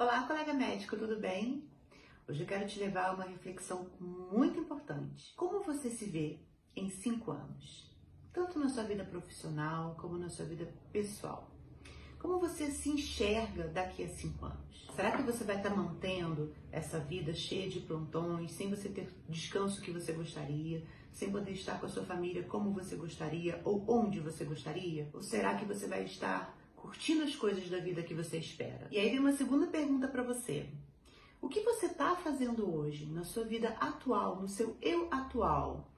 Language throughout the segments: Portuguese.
Olá, colega médico, tudo bem? Hoje eu quero te levar a uma reflexão muito importante. Como você se vê em cinco anos? Tanto na sua vida profissional como na sua vida pessoal. Como você se enxerga daqui a cinco anos? Será que você vai estar mantendo essa vida cheia de plantões, sem você ter descanso que você gostaria, sem poder estar com a sua família como você gostaria ou onde você gostaria? Ou será que você vai estar curtindo as coisas da vida que você espera. E aí vem uma segunda pergunta para você. O que você está fazendo hoje, na sua vida atual, no seu eu atual,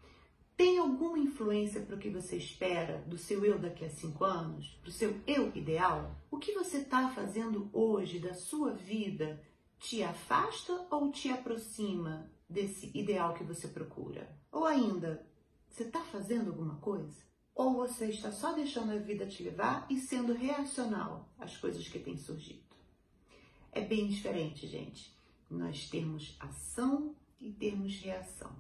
tem alguma influência para o que você espera do seu eu daqui a cinco anos? Para o seu eu ideal? O que você está fazendo hoje da sua vida te afasta ou te aproxima desse ideal que você procura? Ou ainda, você está fazendo alguma coisa? Ou você está só deixando a vida te levar e sendo reacional às coisas que têm surgido? É bem diferente, gente. Nós temos ação e termos reação.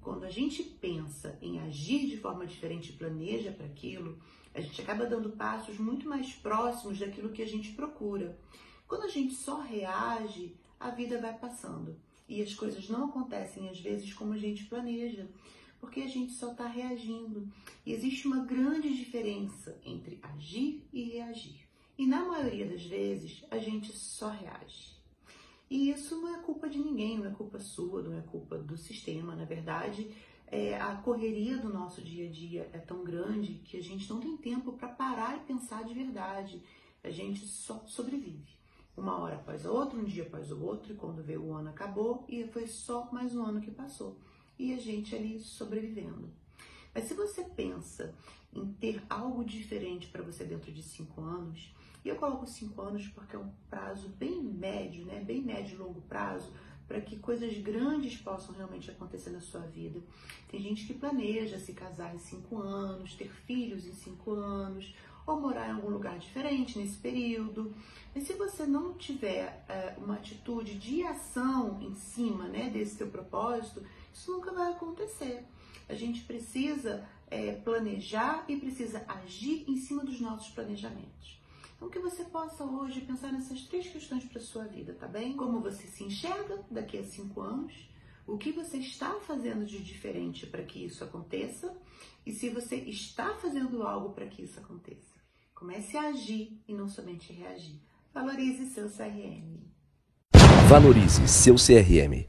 Quando a gente pensa em agir de forma diferente e planeja para aquilo, a gente acaba dando passos muito mais próximos daquilo que a gente procura. Quando a gente só reage, a vida vai passando e as coisas não acontecem às vezes como a gente planeja porque a gente só está reagindo. E existe uma grande diferença entre agir e reagir. E na maioria das vezes, a gente só reage. E isso não é culpa de ninguém, não é culpa sua, não é culpa do sistema. Na verdade, é, a correria do nosso dia a dia é tão grande que a gente não tem tempo para parar e pensar de verdade. A gente só sobrevive. Uma hora após a outra, um dia após o outro, e quando vê o ano acabou e foi só mais um ano que passou e a gente ali sobrevivendo. Mas se você pensa em ter algo diferente para você dentro de cinco anos, e eu coloco cinco anos porque é um prazo bem médio, né? Bem médio e longo prazo, para que coisas grandes possam realmente acontecer na sua vida. Tem gente que planeja se casar em cinco anos, ter filhos em cinco anos, ou morar em algum lugar diferente nesse período. Mas se você não tiver é, uma atitude de ação em cima né, desse seu propósito, isso nunca vai acontecer. A gente precisa é, planejar e precisa agir em cima dos nossos planejamentos. Então, que você possa hoje pensar nessas três questões para a sua vida, tá bem? Como você se enxerga daqui a cinco anos, o que você está fazendo de diferente para que isso aconteça e se você está fazendo algo para que isso aconteça. Comece a agir e não somente reagir. Valorize seu CRM. Valorize seu CRM.